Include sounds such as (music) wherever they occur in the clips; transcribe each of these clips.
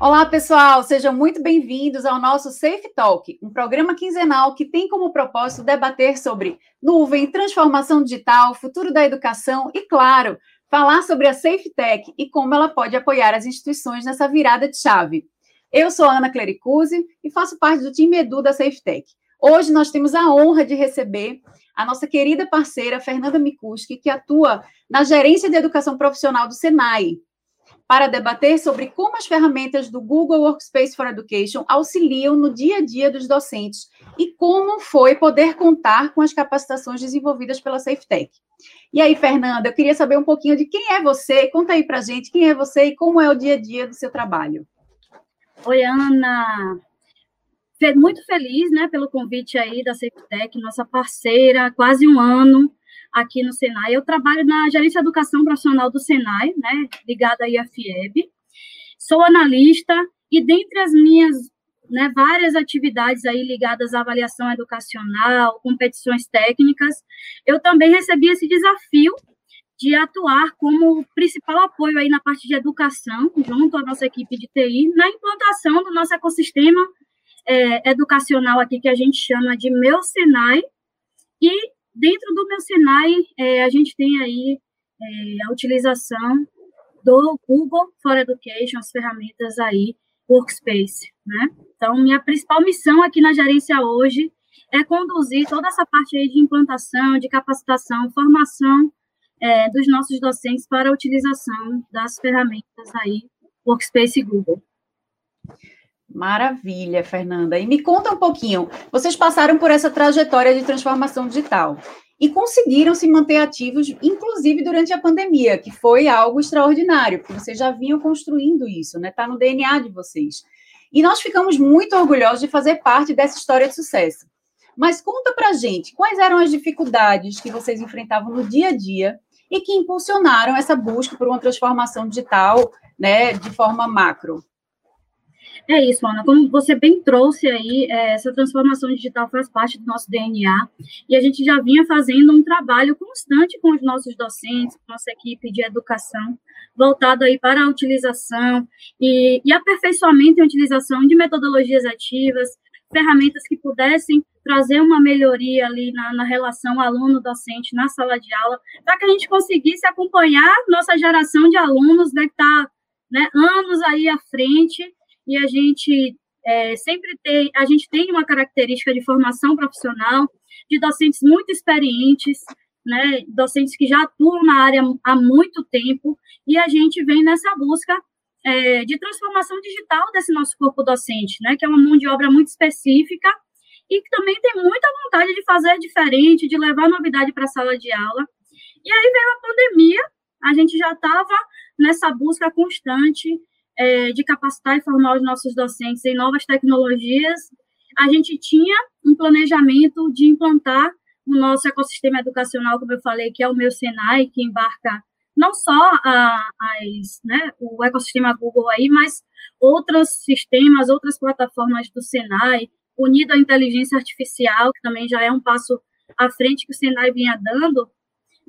Olá, pessoal, sejam muito bem-vindos ao nosso Safe Talk, um programa quinzenal que tem como propósito debater sobre nuvem, transformação digital, futuro da educação e, claro, falar sobre a Safe Tech e como ela pode apoiar as instituições nessa virada de chave. Eu sou a Ana Clericuzzi e faço parte do time Edu da Safe Tech. Hoje nós temos a honra de receber a nossa querida parceira Fernanda Mikuski, que atua na Gerência de Educação Profissional do Senai para debater sobre como as ferramentas do Google Workspace for Education auxiliam no dia a dia dos docentes e como foi poder contar com as capacitações desenvolvidas pela SafeTech. E aí, Fernanda, eu queria saber um pouquinho de quem é você, conta aí para gente quem é você e como é o dia a dia do seu trabalho. Oi, Ana. Muito feliz, né, pelo convite aí da SafeTech, nossa parceira, quase um ano aqui no Senai. Eu trabalho na Gerência de Educação Profissional do Senai, né, ligada aí à FIEB. Sou analista e dentre as minhas né, várias atividades aí ligadas à avaliação educacional, competições técnicas, eu também recebi esse desafio de atuar como principal apoio aí na parte de educação, junto à nossa equipe de TI, na implantação do nosso ecossistema é, educacional aqui, que a gente chama de Meu Senai, e Dentro do meu Senai, é, a gente tem aí é, a utilização do Google for Education, as ferramentas aí, Workspace, né? Então, minha principal missão aqui na gerência hoje é conduzir toda essa parte aí de implantação, de capacitação, formação é, dos nossos docentes para a utilização das ferramentas aí, Workspace e Google. Maravilha, Fernanda. E me conta um pouquinho. Vocês passaram por essa trajetória de transformação digital e conseguiram se manter ativos, inclusive durante a pandemia, que foi algo extraordinário, porque vocês já vinham construindo isso, né? Está no DNA de vocês. E nós ficamos muito orgulhosos de fazer parte dessa história de sucesso. Mas conta pra gente, quais eram as dificuldades que vocês enfrentavam no dia a dia e que impulsionaram essa busca por uma transformação digital, né, de forma macro? É isso, Ana. Como você bem trouxe aí, é, essa transformação digital faz parte do nosso DNA e a gente já vinha fazendo um trabalho constante com os nossos docentes, com nossa equipe de educação, voltado aí para a utilização e, e aperfeiçoamento e utilização de metodologias ativas, ferramentas que pudessem trazer uma melhoria ali na, na relação aluno-docente na sala de aula, para que a gente conseguisse acompanhar nossa geração de alunos, né, que está né, anos aí à frente, e a gente é, sempre tem, a gente tem uma característica de formação profissional, de docentes muito experientes, né, docentes que já atuam na área há muito tempo, e a gente vem nessa busca é, de transformação digital desse nosso corpo docente, né, que é uma mão de obra muito específica e que também tem muita vontade de fazer diferente, de levar novidade para a sala de aula. E aí veio a pandemia, a gente já estava nessa busca constante é, de capacitar e formar os nossos docentes em novas tecnologias, a gente tinha um planejamento de implantar o nosso ecossistema educacional, como eu falei, que é o meu Senai, que embarca não só a, as, né, o ecossistema Google aí, mas outros sistemas, outras plataformas do Senai, unido à inteligência artificial, que também já é um passo à frente que o Senai vinha dando,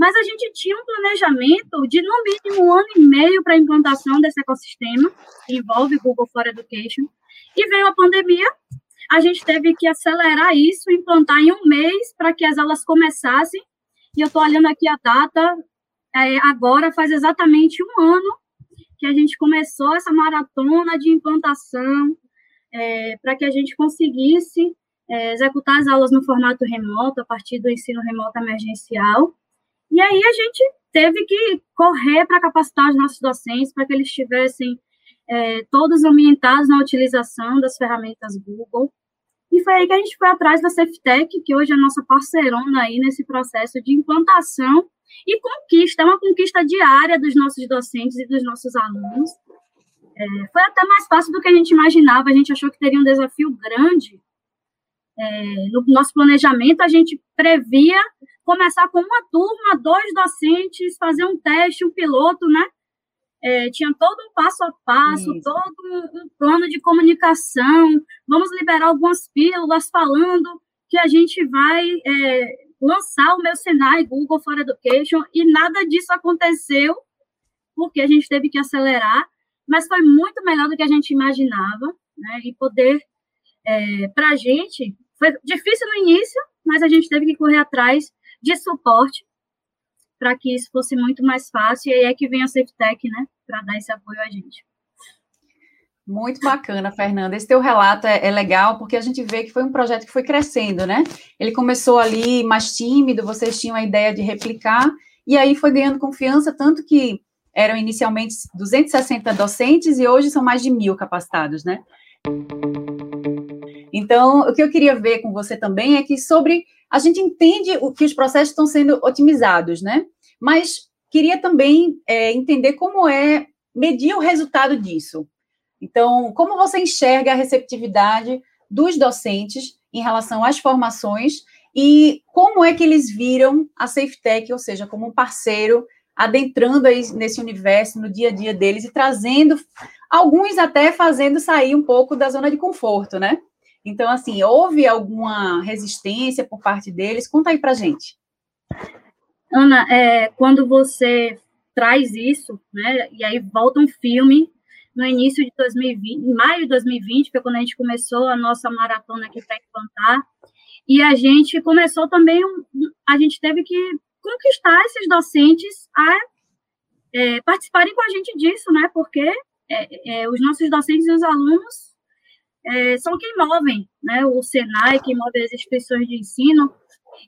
mas a gente tinha um planejamento de, no mínimo, um ano e meio para a implantação desse ecossistema, que envolve Google for Education, e veio a pandemia, a gente teve que acelerar isso, implantar em um mês para que as aulas começassem, e eu estou olhando aqui a data, é, agora faz exatamente um ano que a gente começou essa maratona de implantação, é, para que a gente conseguisse é, executar as aulas no formato remoto, a partir do ensino remoto emergencial, e aí a gente teve que correr para capacitar os nossos docentes para que eles estivessem é, todos ambientados na utilização das ferramentas Google. E foi aí que a gente foi atrás da SafeTech, que hoje é a nossa parceirona aí nesse processo de implantação e conquista, é uma conquista diária dos nossos docentes e dos nossos alunos. É, foi até mais fácil do que a gente imaginava, a gente achou que teria um desafio grande. É, no nosso planejamento, a gente previa começar com uma turma, dois docentes, fazer um teste, um piloto, né? É, tinha todo um passo a passo, Isso. todo um, um, plano de comunicação. Vamos liberar algumas pílulas falando que a gente vai é, lançar o meu Senai Google for Education e nada disso aconteceu porque a gente teve que acelerar mas foi muito melhor do que a gente imaginava, né? E poder, é, para a gente, foi difícil no início, mas a gente teve que correr atrás de suporte para que isso fosse muito mais fácil, e aí é que vem a SafeTech, né, para dar esse apoio a gente. Muito bacana, Fernanda. Esse teu relato é, é, legal, porque a gente vê que foi um projeto que foi crescendo, né? Ele começou ali mais tímido, vocês tinham a ideia de replicar, e aí foi ganhando confiança, tanto que eram inicialmente 260 docentes e hoje são mais de mil capacitados, né? Então, o que eu queria ver com você também é que sobre a gente entende o que os processos estão sendo otimizados, né? Mas queria também é, entender como é medir o resultado disso. Então, como você enxerga a receptividade dos docentes em relação às formações e como é que eles viram a SafeTech, ou seja, como um parceiro adentrando aí nesse universo no dia a dia deles e trazendo alguns até fazendo sair um pouco da zona de conforto, né? Então, assim, houve alguma resistência por parte deles? Conta aí para gente. Ana, é, quando você traz isso, né, e aí volta um filme no início de 2020, em maio de 2020, foi quando a gente começou a nossa maratona aqui para implantar, e a gente começou também, a gente teve que conquistar esses docentes a é, participarem com a gente disso, né, porque é, é, os nossos docentes e os alunos é, são quem movem, né? O Senai, quem move as instituições de ensino,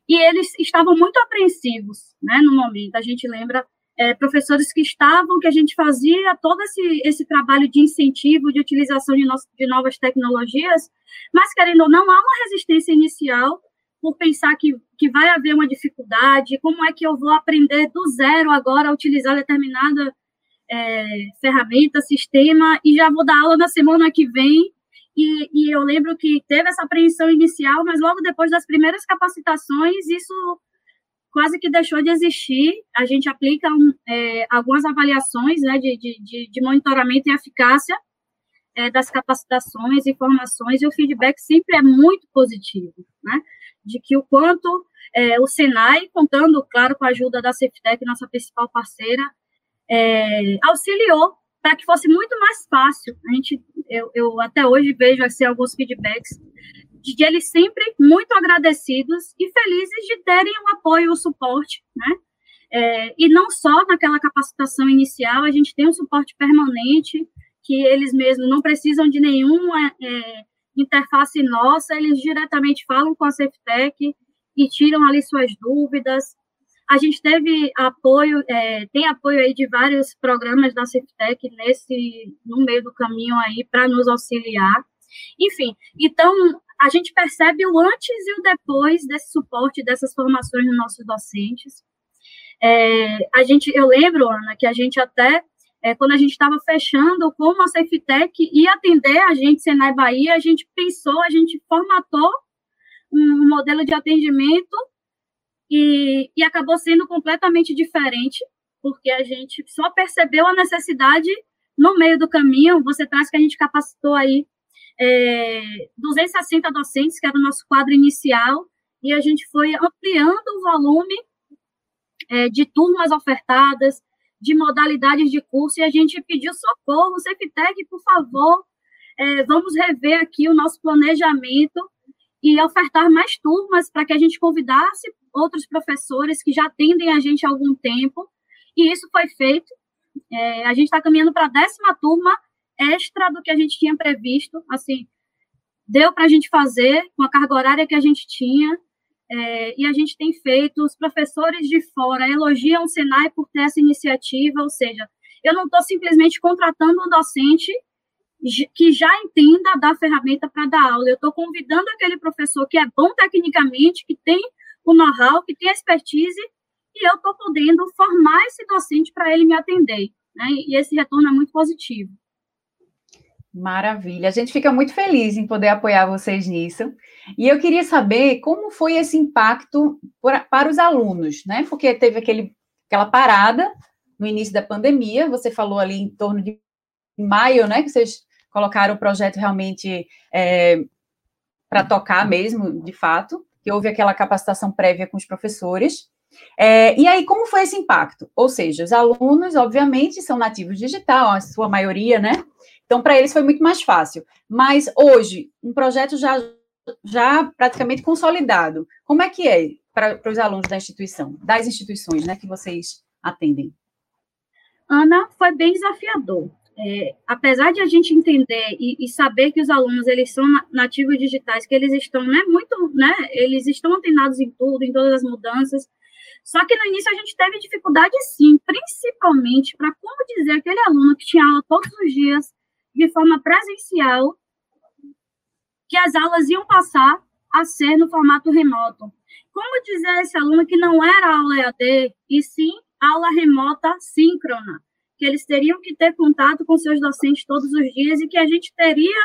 e eles estavam muito apreensivos, né? No momento, a gente lembra é, professores que estavam, que a gente fazia todo esse, esse trabalho de incentivo, de utilização de, no, de novas tecnologias, mas querendo ou não, há uma resistência inicial por pensar que, que vai haver uma dificuldade, como é que eu vou aprender do zero agora a utilizar determinada é, ferramenta, sistema, e já vou dar aula na semana que vem, e, e, eu lembro que teve essa apreensão inicial, mas logo depois das primeiras capacitações, isso quase que deixou de existir. A gente aplica um, é, algumas avaliações né, de, de, de, monitoramento e eficácia é, das capacitações e formações, e o feedback sempre é muito positivo, né? De que o quanto é, o Senai, contando, claro, com a ajuda da Ceftec, nossa principal parceira, é, auxiliou para que fosse muito mais fácil. A gente, eu, eu até hoje vejo assim, alguns feedbacks de, eles sempre muito agradecidos e felizes de terem o apoio, o suporte, né? É, e não só naquela capacitação inicial, a gente tem um suporte permanente, que eles mesmos não precisam de nenhuma é, interface nossa, eles diretamente falam com a Ceftec e tiram ali suas dúvidas, a gente teve apoio, é, tem apoio aí de vários programas da Ceftec nesse, no meio do caminho aí para nos auxiliar. Enfim, então a gente percebe o antes e o depois desse suporte, dessas formações dos nossos docentes. É, a gente, eu lembro, Ana, que a gente até, é, quando a gente estava fechando como a Ceftec ia atender a gente, Senai Bahia, a gente pensou, a gente formatou um modelo de atendimento e, e acabou sendo completamente diferente, porque a gente só percebeu a necessidade no meio do caminho. Você traz que a gente capacitou aí é, 260 docentes, que era o nosso quadro inicial, e a gente foi ampliando o volume é, de turmas ofertadas, de modalidades de curso, e a gente pediu socorro, CFTEC, por favor, é, vamos rever aqui o nosso planejamento e ofertar mais turmas para que a gente convidasse outros professores que já atendem a gente há algum tempo, e isso foi feito. É, a gente está caminhando para a décima turma extra do que a gente tinha previsto, assim, deu para a gente fazer com a carga horária que a gente tinha, é, e a gente tem feito, os professores de fora elogiam o Senai por ter essa iniciativa, ou seja, eu não estou simplesmente contratando um docente que já entenda da ferramenta para dar aula, eu estou convidando aquele professor que é bom tecnicamente, que tem o know-how, que tem expertise, e eu estou podendo formar esse docente para ele me atender. Né? E esse retorno é muito positivo. Maravilha, a gente fica muito feliz em poder apoiar vocês nisso. E eu queria saber como foi esse impacto para os alunos, né? Porque teve aquele, aquela parada no início da pandemia, você falou ali em torno de maio, né? Que vocês colocaram o projeto realmente é, para tocar mesmo, de fato que houve aquela capacitação prévia com os professores. É, e aí, como foi esse impacto? Ou seja, os alunos, obviamente, são nativos digital, a sua maioria, né? Então, para eles foi muito mais fácil. Mas hoje, um projeto já, já praticamente consolidado, como é que é para os alunos da instituição, das instituições, né, que vocês atendem? Ana, foi bem desafiador. É, apesar de a gente entender e, e, saber que os alunos eles são nativos digitais, que eles estão, né, muito, né, eles estão antenados em tudo, em todas as mudanças. Só que no início a gente teve dificuldade, sim, principalmente para como dizer aquele aluno que tinha aula todos os dias de forma presencial, que as aulas iam passar a ser no formato remoto. Como dizer a esse aluno que não era aula EAD, e sim aula remota síncrona? Que eles teriam que ter contato com seus docentes todos os dias e que a gente teria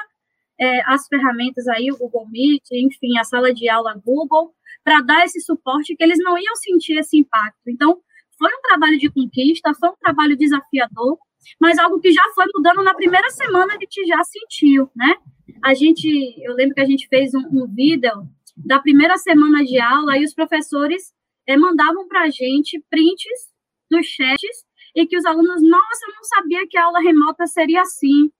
é, as ferramentas aí, o Google Meet, enfim, a sala de aula Google, para dar esse suporte que eles não iam sentir esse impacto. Então, foi um trabalho de conquista, foi um trabalho desafiador, mas algo que já foi mudando na primeira semana a gente já sentiu, né? A gente, eu lembro que a gente fez um, um vídeo da primeira semana de aula e os professores é, mandavam para a gente prints dos chats e que os alunos, nossa, eu não sabia que a aula remota seria assim.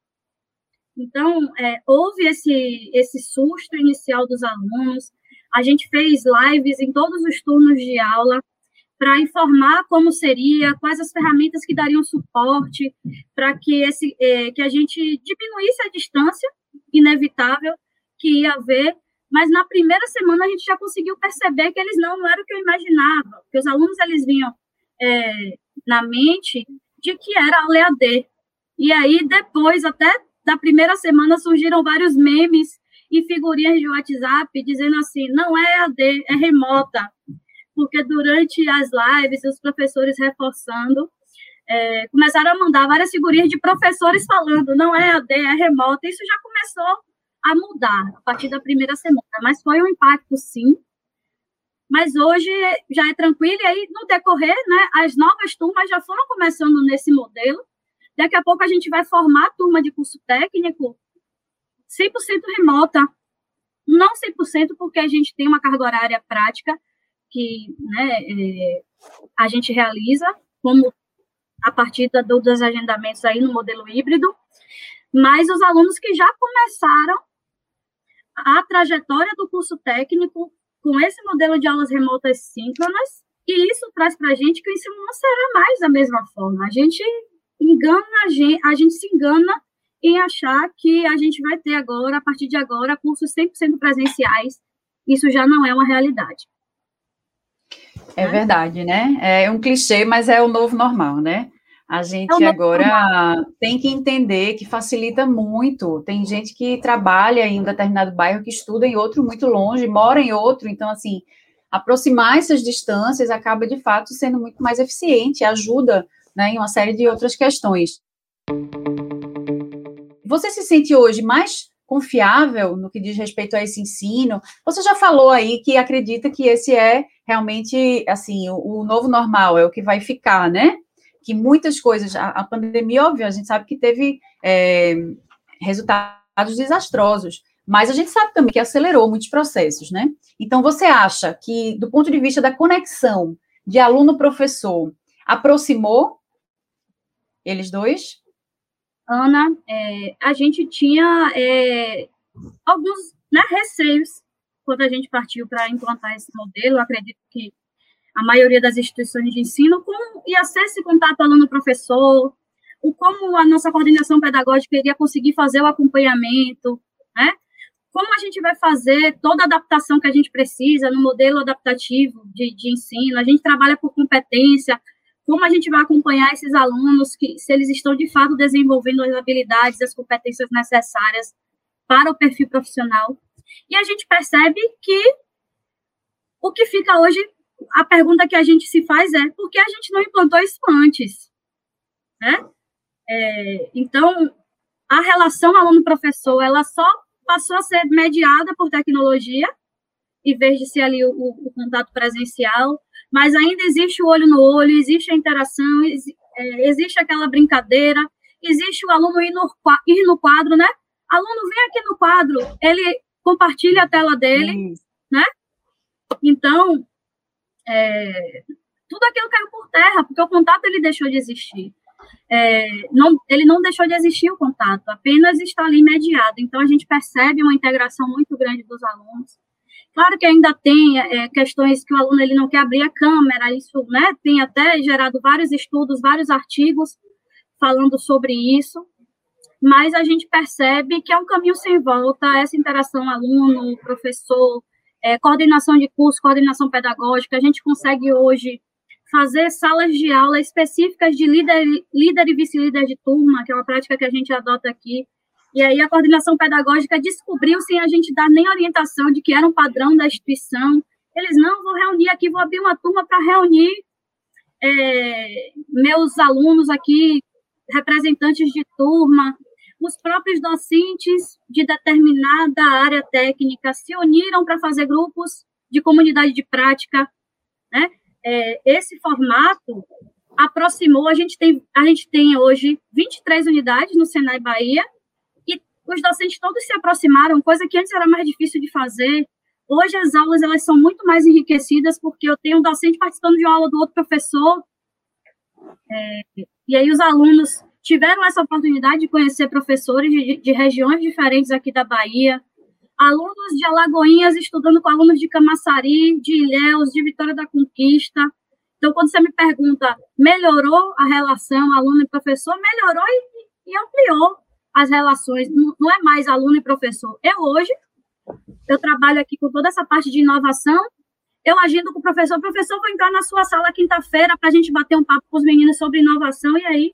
Então, é, houve esse, esse susto inicial dos alunos. A gente fez lives em todos os turnos de aula para informar como seria, quais as ferramentas que dariam suporte, para que, esse, é, que a gente diminuísse a distância inevitável que ia haver. Mas na primeira semana a gente já conseguiu perceber que eles não, não eram o que eu imaginava, que os alunos eles vinham é, na mente de que era a EAD. E aí, depois, até da primeira semana, surgiram vários memes e figurinhas de WhatsApp dizendo assim: não é EAD, é remota. Porque durante as lives, os professores reforçando, é, começaram a mandar várias figurinhas de professores falando: não é EAD, é remota. Isso já começou a mudar a partir da primeira semana, mas foi um impacto, sim, mas hoje já é tranquilo, e aí no decorrer, né, as novas turmas já foram começando nesse modelo. Daqui a pouco a gente vai formar a turma de curso técnico 100% remota. Não 100%, porque a gente tem uma carga horária prática que né, é, a gente realiza, como a partir do, dos agendamentos aí no modelo híbrido, mas os alunos que já começaram a trajetória do curso técnico com esse modelo de aulas remotas síncronas, e isso traz para a gente que o ensino não será mais da mesma forma. A gente engana, a gente, a gente se engana em achar que a gente vai ter agora, a partir de agora, cursos 100% presenciais. Isso já não é uma realidade. É verdade, né? É um clichê, mas é o novo normal, né? A gente é agora tem que entender que facilita muito. Tem gente que trabalha em um determinado bairro, que estuda em outro muito longe, mora em outro. Então, assim, aproximar essas distâncias acaba, de fato, sendo muito mais eficiente, ajuda né, em uma série de outras questões. Você se sente hoje mais confiável no que diz respeito a esse ensino? Você já falou aí que acredita que esse é realmente, assim, o, o novo normal, é o que vai ficar, né? Que muitas coisas, a, a pandemia, óbvio, a gente sabe que teve é, resultados desastrosos, mas a gente sabe também que acelerou muitos processos, né? Então, você acha que, do ponto de vista da conexão de aluno-professor, aproximou eles dois? Ana, é, a gente tinha é, alguns né, receios quando a gente partiu para implantar esse modelo. Acredito que a maioria das instituições de ensino, como ia ser esse contato aluno-professor, o como a nossa coordenação pedagógica iria conseguir fazer o acompanhamento, né? Como a gente vai fazer toda a adaptação que a gente precisa no modelo adaptativo de, de ensino, a gente trabalha por competência, como a gente vai acompanhar esses alunos, que se eles estão de fato desenvolvendo as habilidades, as competências necessárias para o perfil profissional. E a gente percebe que o que fica hoje a pergunta que a gente se faz é por que a gente não implantou isso antes? Né? É, então, a relação aluno-professor, ela só passou a ser mediada por tecnologia, em vez de ser ali o, o, contato presencial, mas ainda existe o olho no olho, existe a interação, é, existe aquela brincadeira, existe o aluno ir no, ir no quadro, né? Aluno, vem aqui no quadro, ele compartilha a tela dele, né? Então, é, tudo aquilo caiu por terra, porque o contato ele deixou de existir. É, não, ele não deixou de existir o contato, apenas está ali mediado. Então, a gente percebe uma integração muito grande dos alunos. Claro que ainda tem é, questões que o aluno ele não quer abrir a câmera, isso né, tem até gerado vários estudos, vários artigos falando sobre isso, mas a gente percebe que é um caminho sem volta, essa interação aluno, professor, é, coordenação de curso, coordenação pedagógica, a gente consegue hoje fazer salas de aula específicas de líder, líder e vice-líder de turma, que é uma prática que a gente adota aqui. E aí a coordenação pedagógica descobriu, sem a gente dar nem orientação de que era um padrão da instituição, eles não vou reunir aqui, vou abrir uma turma para reunir é, meus alunos aqui, representantes de turma, os próprios docentes de determinada área técnica se uniram para fazer grupos de comunidade de prática, né? é, esse formato aproximou, a gente, tem, a gente tem hoje 23 unidades no Senai Bahia, e os docentes todos se aproximaram, coisa que antes era mais difícil de fazer. Hoje as aulas elas são muito mais enriquecidas, porque eu tenho um docente participando de uma aula do outro professor, é, e aí os alunos tiveram essa oportunidade de conhecer professores de, de regiões diferentes aqui da Bahia, alunos de Alagoinhas estudando com alunos de Camaçari, de Ilhéus, de Vitória da Conquista. Então, quando você me pergunta, melhorou a relação aluno e professor? Melhorou e, e ampliou as relações. Não, não é mais aluno e professor. Eu, hoje, eu trabalho aqui com toda essa parte de inovação, eu agindo com o professor, professor, vou entrar na sua sala quinta-feira para a gente bater um papo com os meninos sobre inovação, e aí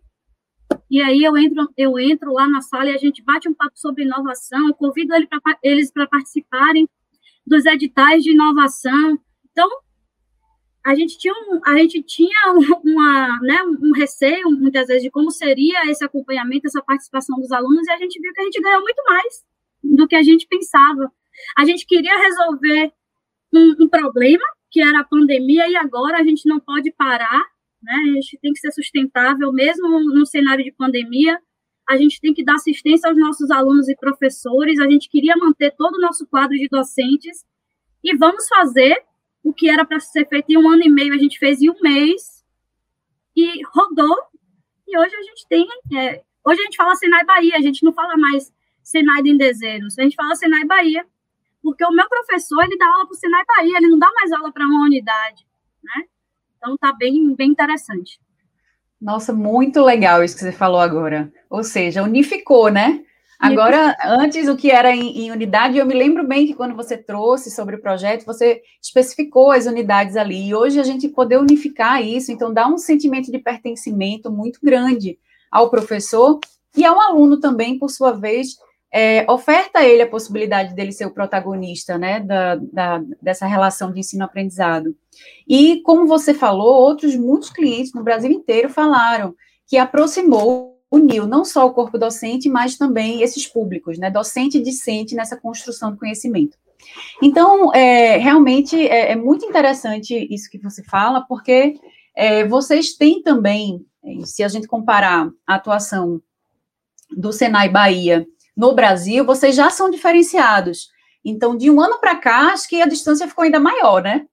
e aí eu entro, eu entro lá na sala e a gente bate um papo sobre inovação, convido ele pra, eles para participarem dos editais de inovação. Então, a gente tinha um, a gente tinha uma, né, um receio, muitas vezes, de como seria esse acompanhamento, essa participação dos alunos, e a gente viu que a gente ganhou muito mais do que a gente pensava. A gente queria resolver um, um problema, que era a pandemia, e agora a gente não pode parar né? A gente tem que ser sustentável, mesmo no cenário de pandemia. A gente tem que dar assistência aos nossos alunos e professores. A gente queria manter todo o nosso quadro de docentes e vamos fazer o que era para ser feito em um ano e meio, a gente fez em um mês e rodou. E hoje a gente tem. É, hoje a gente fala Senai Bahia, a gente não fala mais Senai de Endezeiros, a gente fala Senai Bahia. Porque o meu professor, ele dá aula para o Senai Bahia, ele não dá mais aula para uma unidade, né? Então tá bem, bem interessante. Nossa, muito legal isso que você falou agora. Ou seja, unificou, né? Agora, antes o que era em, em, unidade, eu me lembro bem que quando você trouxe sobre o projeto, você especificou as unidades ali. E hoje a gente poder unificar isso, então dá um sentimento de pertencimento muito grande ao professor e ao aluno também, por sua vez, é, oferta a ele a possibilidade dele ser o protagonista, né, da, da dessa relação de ensino-aprendizado. E, como você falou, outros, muitos clientes no Brasil inteiro falaram que aproximou, uniu não só o corpo docente, mas também esses públicos, né, docente e discente nessa construção do conhecimento. Então, é, realmente é, é, muito interessante isso que você fala, porque é, vocês têm também, se a gente comparar a atuação do Senai Bahia no Brasil, vocês já são diferenciados. Então, de um ano para cá, acho que a distância ficou ainda maior, né?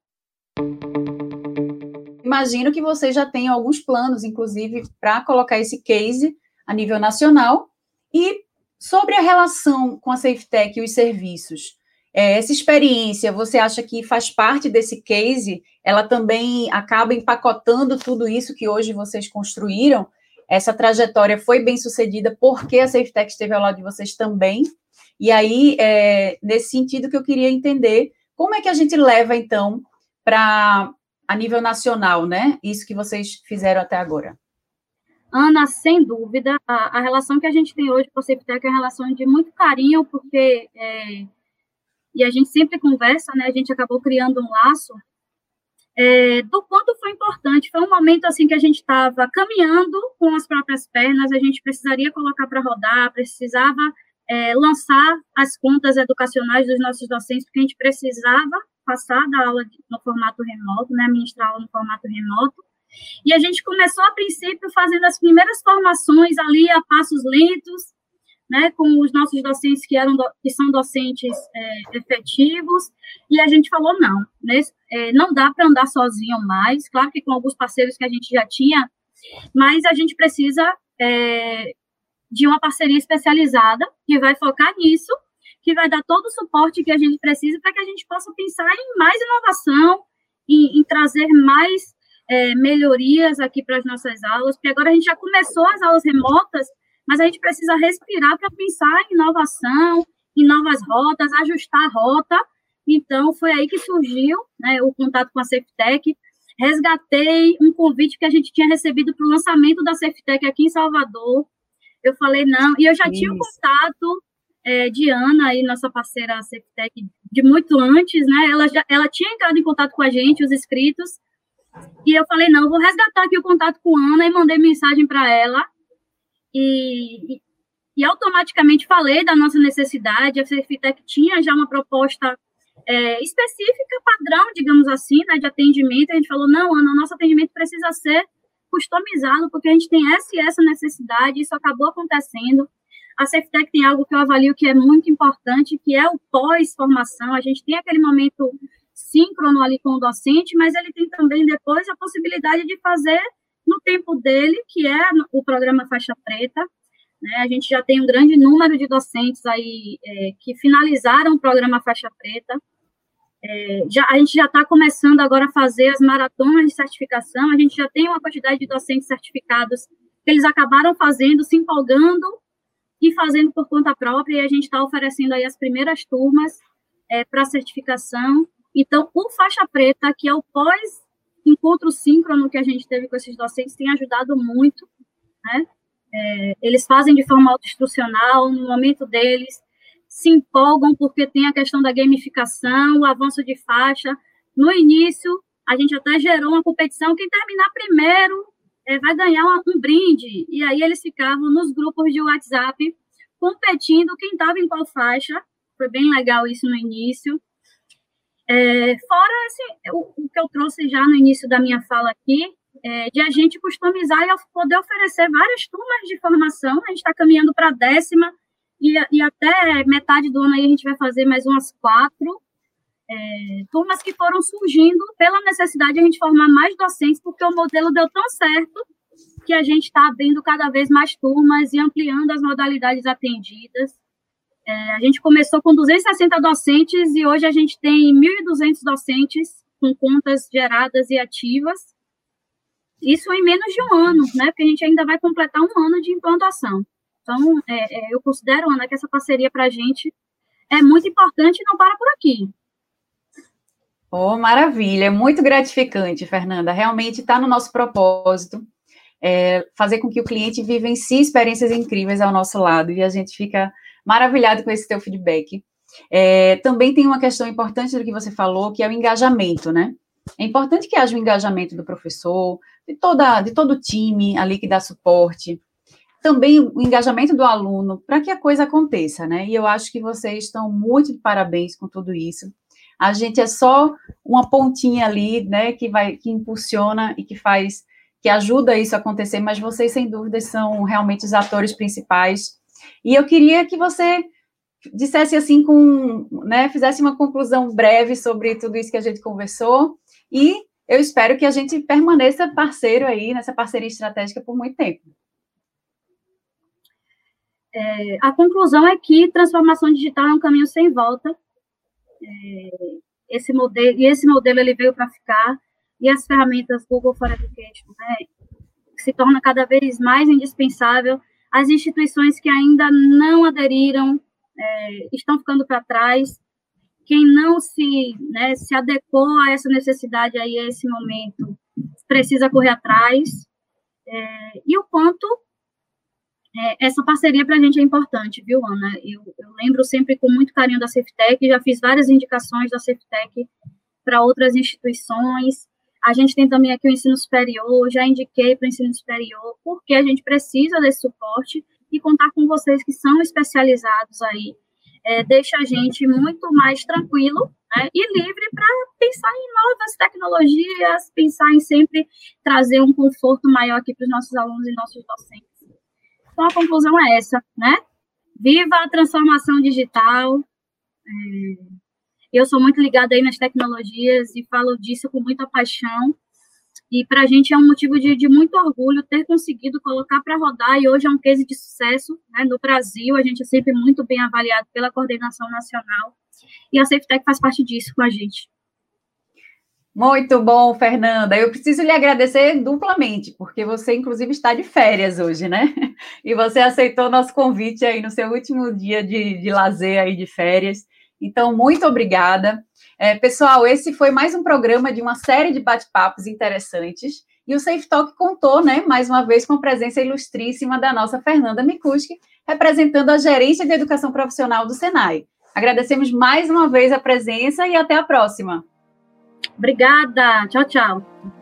Imagino que vocês já tenham alguns planos, inclusive, para colocar esse case a nível nacional. E sobre a relação com a SafeTech e os serviços, é, essa experiência, você acha que faz parte desse case? Ela também acaba empacotando tudo isso que hoje vocês construíram? Essa trajetória foi bem sucedida porque a SafeTech esteve ao lado de vocês também. E aí, é, nesse sentido que eu queria entender, como é que a gente leva, então, para a nível nacional, né? Isso que vocês fizeram até agora. Ana, sem dúvida, a, a relação que a gente tem hoje com a SafeTech é uma relação de muito carinho, porque, é, e a gente sempre conversa, né? A gente acabou criando um laço é, do quanto foi importante. Foi um momento assim que a gente estava caminhando com as próprias pernas, a gente precisaria colocar para rodar, precisava é, lançar as contas educacionais dos nossos docentes, porque a gente precisava passar da aula no formato remoto, né, ministrar aula no formato remoto. E a gente começou, a princípio, fazendo as primeiras formações ali a passos lentos, né, com os nossos docentes que eram que são docentes é, efetivos, e a gente falou não, nesse, é, não dá para andar sozinho mais, claro que com alguns parceiros que a gente já tinha, mas a gente precisa é, de uma parceria especializada que vai focar nisso, que vai dar todo o suporte que a gente precisa para que a gente possa pensar em mais inovação, em, em trazer mais é, melhorias aqui para as nossas aulas, porque agora a gente já começou as aulas remotas, mas a gente precisa respirar para pensar em inovação, em novas rotas, ajustar a rota. Então, foi aí que surgiu né, o contato com a Safetec. Resgatei um convite que a gente tinha recebido para o lançamento da Safetec aqui em Salvador. Eu falei, não, e eu já Isso. tinha um contato é, de Ana, aí, nossa parceira Safetec, de muito antes, né? Ela, já, ela tinha entrado em contato com a gente, os inscritos, e eu falei, não, eu vou resgatar aqui o contato com Ana e mandei mensagem para ela. E, e, automaticamente falei da nossa necessidade. A Cerfitec tinha já uma proposta é, específica, padrão, digamos assim, né, de atendimento. A gente falou, não, Ana, o nosso atendimento precisa ser customizado, porque a gente tem essa e essa necessidade, isso acabou acontecendo. A Ceftec tem algo que eu avalio que é muito importante, que é o pós-formação. A gente tem aquele momento síncrono ali com o docente, mas ele tem também depois a possibilidade de fazer no tempo dele, que é o programa Faixa Preta. Né? A gente já tem um grande número de docentes aí é, que finalizaram o programa Faixa Preta. É, já, a gente já está começando agora a fazer as maratonas de certificação, a gente já tem uma quantidade de docentes certificados que eles acabaram fazendo, se empolgando e fazendo por conta própria, e a gente está oferecendo aí as primeiras turmas é, para certificação. Então, o faixa preta, que é o pós-encontro síncrono que a gente teve com esses docentes, tem ajudado muito, né? É, eles fazem de forma autoinstrucional, no momento deles, se empolgam porque tem a questão da gamificação, o avanço de faixa. No início, a gente até gerou uma competição, quem terminar primeiro é, vai ganhar um, um brinde. E aí eles ficavam nos grupos de WhatsApp competindo quem estava em qual faixa. Foi bem legal isso no início. É, fora o, o, que eu trouxe já no início da minha fala aqui, é, de a gente customizar e poder oferecer várias turmas de formação. A gente está caminhando para a décima e, e, até metade do ano aí a gente vai fazer mais umas quatro é, turmas que foram surgindo pela necessidade de a gente formar mais docentes, porque o modelo deu tão certo que a gente está abrindo cada vez mais turmas e ampliando as modalidades atendidas. É, a gente começou com 260 docentes e hoje a gente tem 1.200 docentes com contas geradas e ativas. Isso em menos de um ano, né? Porque a gente ainda vai completar um ano de implantação. Então, é, é, eu considero, Ana, que essa parceria para a gente é muito importante e não para por aqui. Oh, maravilha, muito gratificante, Fernanda. Realmente está no nosso propósito é, fazer com que o cliente vivencie experiências incríveis ao nosso lado e a gente fica maravilhado com esse teu feedback. É, também tem uma questão importante do que você falou, que é o engajamento, né? É importante que haja o um engajamento do professor, de, toda, de todo o time ali que dá suporte, também o engajamento do aluno, para que a coisa aconteça, né? E eu acho que vocês estão muito de parabéns com tudo isso. A gente é só uma pontinha ali, né, que vai, que impulsiona e que faz, que ajuda isso a acontecer, mas vocês, sem dúvida, são realmente os atores principais e eu queria que você dissesse assim com, né, fizesse uma conclusão breve sobre tudo isso que a gente conversou e eu espero que a gente permaneça parceiro aí nessa parceria estratégica por muito tempo. É, a conclusão é que transformação digital é um caminho sem volta. É, esse modelo e esse modelo ele veio para ficar e as ferramentas Google for Education né, se torna cada vez mais indispensável as instituições que ainda não aderiram é, estão ficando para trás. Quem não se, né, se adequou a essa necessidade aí, a esse momento, precisa correr atrás. É, e o quanto é, essa parceria para a gente é importante, viu, Ana? Eu, eu, lembro sempre com muito carinho da Ceftec, já fiz várias indicações da Ceftec para outras instituições, a gente tem também aqui o ensino superior, já indiquei para o ensino superior, porque a gente precisa desse suporte e contar com vocês que são especializados aí, é, deixa a gente muito mais tranquilo né, e livre para pensar em novas tecnologias, pensar em sempre trazer um conforto maior aqui para os nossos alunos e nossos docentes. Então, a conclusão é essa, né? Viva a transformação digital! É, eu sou muito ligada aí nas tecnologias e falo disso com muita paixão. E para a gente é um motivo de, de muito orgulho ter conseguido colocar para rodar, e hoje é um case de sucesso né, no Brasil. A gente é sempre muito bem avaliado pela coordenação nacional, e a SafeTech faz parte disso com a gente. Muito bom, Fernanda. Eu preciso lhe agradecer duplamente, porque você, inclusive, está de férias hoje, né? (laughs) E você aceitou nosso convite aí no seu último dia de, de lazer aí de férias. Então, muito obrigada. É, pessoal, esse foi mais um programa de uma série de bate-papos interessantes. E o Safe Talk contou, né, mais uma vez, com a presença ilustríssima da nossa Fernanda Mikuski, representando a Gerência de Educação Profissional do Senai. Agradecemos mais uma vez a presença e até a próxima. Obrigada. Tchau, tchau.